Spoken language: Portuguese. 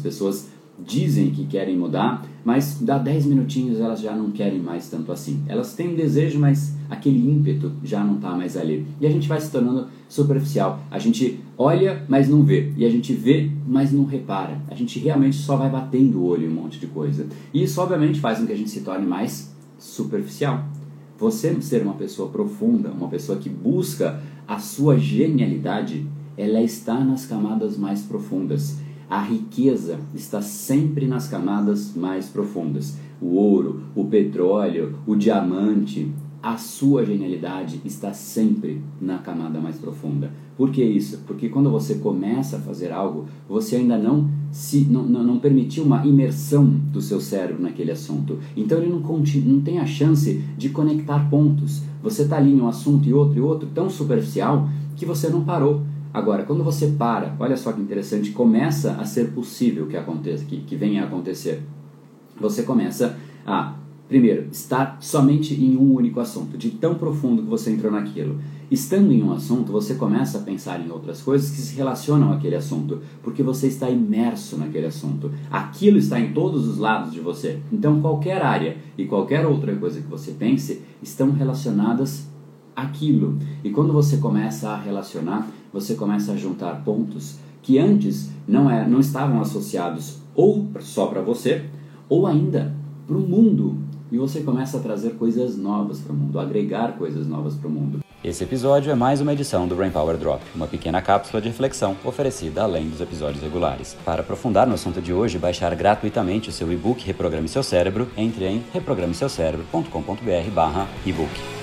As pessoas dizem que querem mudar, mas dá 10 minutinhos elas já não querem mais tanto assim. Elas têm um desejo, mas aquele ímpeto já não está mais ali. E a gente vai se tornando superficial. A gente olha, mas não vê. E a gente vê, mas não repara. A gente realmente só vai batendo o olho em um monte de coisa. E isso, obviamente, faz com que a gente se torne mais superficial. Você ser uma pessoa profunda, uma pessoa que busca a sua genialidade, ela está nas camadas mais profundas. A riqueza está sempre nas camadas mais profundas. O ouro, o petróleo, o diamante, a sua genialidade está sempre na camada mais profunda. Por que isso? Porque quando você começa a fazer algo, você ainda não se não, não, não permitiu uma imersão do seu cérebro naquele assunto. Então ele não, não tem a chance de conectar pontos. Você está ali em um assunto e outro e outro tão superficial que você não parou. Agora, quando você para, olha só que interessante, começa a ser possível que aconteça, que, que venha a acontecer. Você começa a Primeiro, estar somente em um único assunto, de tão profundo que você entrou naquilo. Estando em um assunto, você começa a pensar em outras coisas que se relacionam àquele assunto, porque você está imerso naquele assunto. Aquilo está em todos os lados de você. Então, qualquer área e qualquer outra coisa que você pense estão relacionadas àquilo. E quando você começa a relacionar, você começa a juntar pontos que antes não, é, não estavam associados ou só para você, ou ainda para o mundo e você começa a trazer coisas novas para o mundo, agregar coisas novas para o mundo. Esse episódio é mais uma edição do Brain Power Drop, uma pequena cápsula de reflexão oferecida além dos episódios regulares. Para aprofundar no assunto de hoje baixar gratuitamente o seu e-book Reprograme Seu Cérebro, entre em reprogrameseucerebro.com.br/ebook.